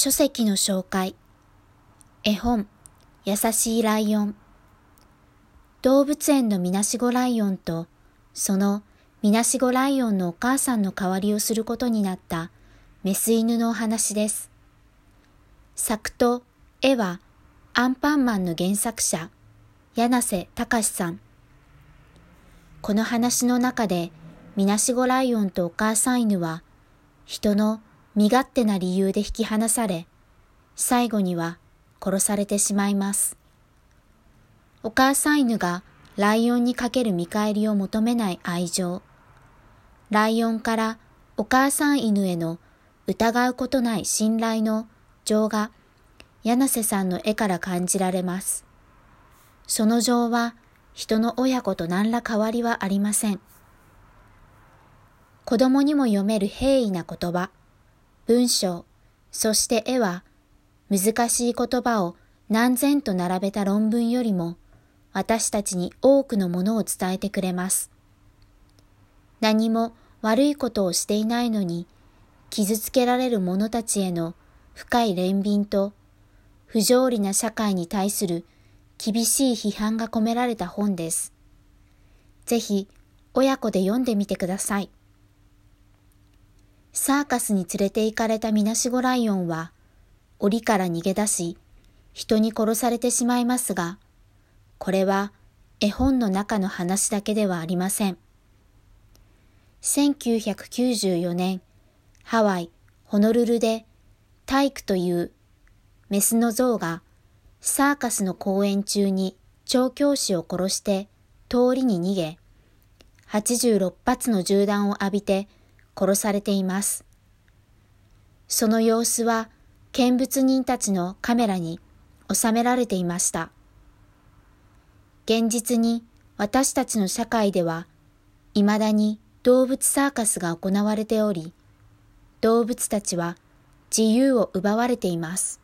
書籍の紹介。絵本、優しいライオン。動物園のみなしごライオンと、そのみなしごライオンのお母さんの代わりをすることになったメス犬のお話です。作と絵はアンパンマンの原作者、柳瀬隆さん。この話の中で、みなしごライオンとお母さん犬は、人の身勝手な理由で引き離され、最後には殺されてしまいます。お母さん犬がライオンにかける見返りを求めない愛情。ライオンからお母さん犬への疑うことない信頼の情が柳瀬さんの絵から感じられます。その情は人の親子と何ら変わりはありません。子供にも読める平易な言葉、文章、そして絵は難しい言葉を何千と並べた論文よりも私たちに多くのものを伝えてくれます。何も悪いことをしていないのに傷つけられる者たちへの深い憐憫と不条理な社会に対する厳しい批判が込められた本です。ぜひ親子で読んでみてください。サーカスに連れて行かれたみなしごライオンは檻から逃げ出し人に殺されてしまいますが、これは絵本の中の話だけではありません。1994年、ハワイ、ホノルルでタイクというメスの象がサーカスの公演中に調教師を殺して通りに逃げ、86発の銃弾を浴びて殺されています。その様子は見物人たちのカメラに収められていました。現実に私たちの社会では未だに動物サーカスが行われており、動物たちは自由を奪われています。